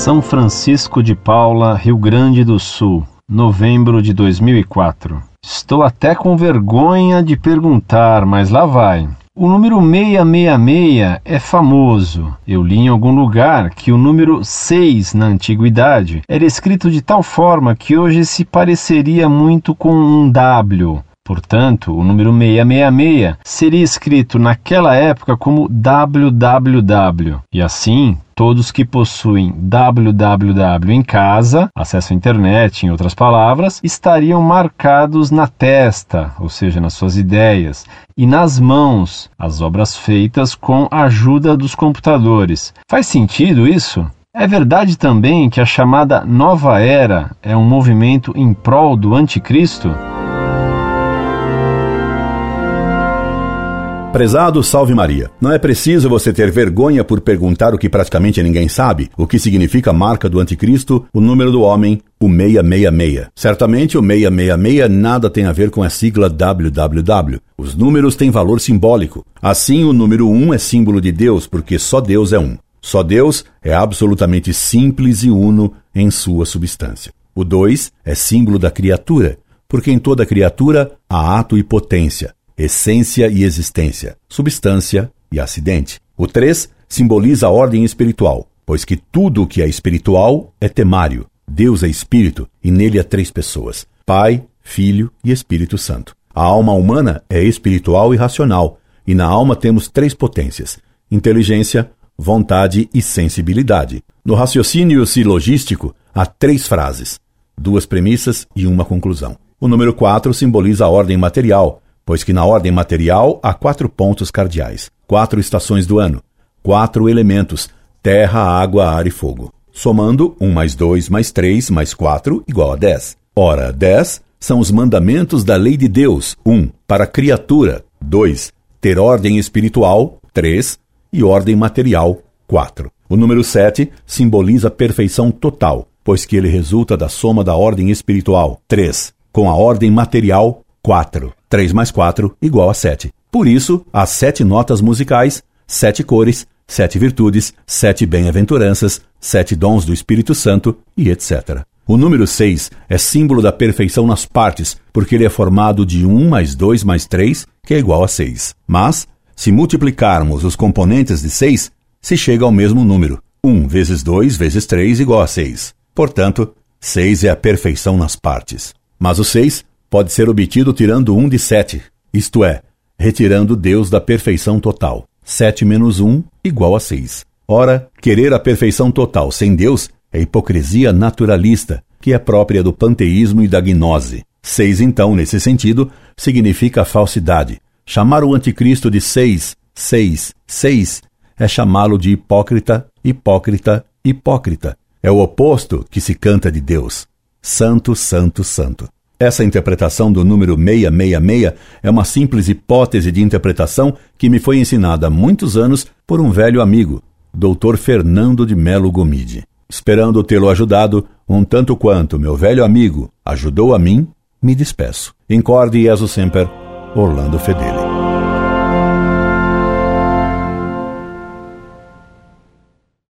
São Francisco de Paula, Rio Grande do Sul, novembro de 2004. Estou até com vergonha de perguntar, mas lá vai. O número 666 é famoso. Eu li em algum lugar que o número 6 na antiguidade era escrito de tal forma que hoje se pareceria muito com um W. Portanto, o número 666 seria escrito naquela época como www. E assim, todos que possuem www em casa, acesso à internet, em outras palavras, estariam marcados na testa, ou seja, nas suas ideias, e nas mãos, as obras feitas com a ajuda dos computadores. Faz sentido isso? É verdade também que a chamada Nova Era é um movimento em prol do Anticristo? Prezado Salve Maria, não é preciso você ter vergonha por perguntar o que praticamente ninguém sabe, o que significa a marca do anticristo, o número do homem, o 666. Certamente o 666 nada tem a ver com a sigla www. Os números têm valor simbólico. Assim, o número 1 é símbolo de Deus, porque só Deus é um. Só Deus é absolutamente simples e uno em sua substância. O 2 é símbolo da criatura, porque em toda criatura há ato e potência essência e existência, substância e acidente. O 3 simboliza a ordem espiritual, pois que tudo o que é espiritual é temário. Deus é espírito e nele há três pessoas: Pai, Filho e Espírito Santo. A alma humana é espiritual e racional, e na alma temos três potências: inteligência, vontade e sensibilidade. No raciocínio silogístico há três frases, duas premissas e uma conclusão. O número 4 simboliza a ordem material, pois que na ordem material há quatro pontos cardeais, quatro estações do ano, quatro elementos: terra, água, ar e fogo. Somando, 1 mais 2 mais 3 mais 4 igual a 10. Ora, 10 são os mandamentos da lei de Deus. 1. Para a criatura. 2. Ter ordem espiritual. 3. E ordem material. 4. O número 7 simboliza a perfeição total, pois que ele resulta da soma da ordem espiritual. 3. Com a ordem material. 4. 3 mais 4 igual a 7. Por isso, as sete notas musicais, sete cores, sete virtudes, sete bem-aventuranças, sete dons do Espírito Santo e etc. O número 6 é símbolo da perfeição nas partes, porque ele é formado de 1 mais 2 mais 3, que é igual a 6. Mas, se multiplicarmos os componentes de 6, se chega ao mesmo número. 1 vezes 2 vezes 3 igual a 6. Portanto, 6 é a perfeição nas partes. Mas o 6 pode ser obtido tirando 1 de 7, isto é, retirando Deus da perfeição total. 7 menos 1 igual a 6. Ora, querer a perfeição total sem Deus é hipocrisia naturalista, que é própria do panteísmo e da gnose. 6, então, nesse sentido, significa falsidade. Chamar o anticristo de seis, seis, seis é chamá-lo de hipócrita, hipócrita, hipócrita. É o oposto que se canta de Deus. Santo, santo, santo. Essa interpretação do número 666 é uma simples hipótese de interpretação que me foi ensinada há muitos anos por um velho amigo, Dr. Fernando de Melo Gomide. Esperando tê-lo ajudado, um tanto quanto meu velho amigo ajudou a mim, me despeço. Incorde Jesus Semper, Orlando Fedeli.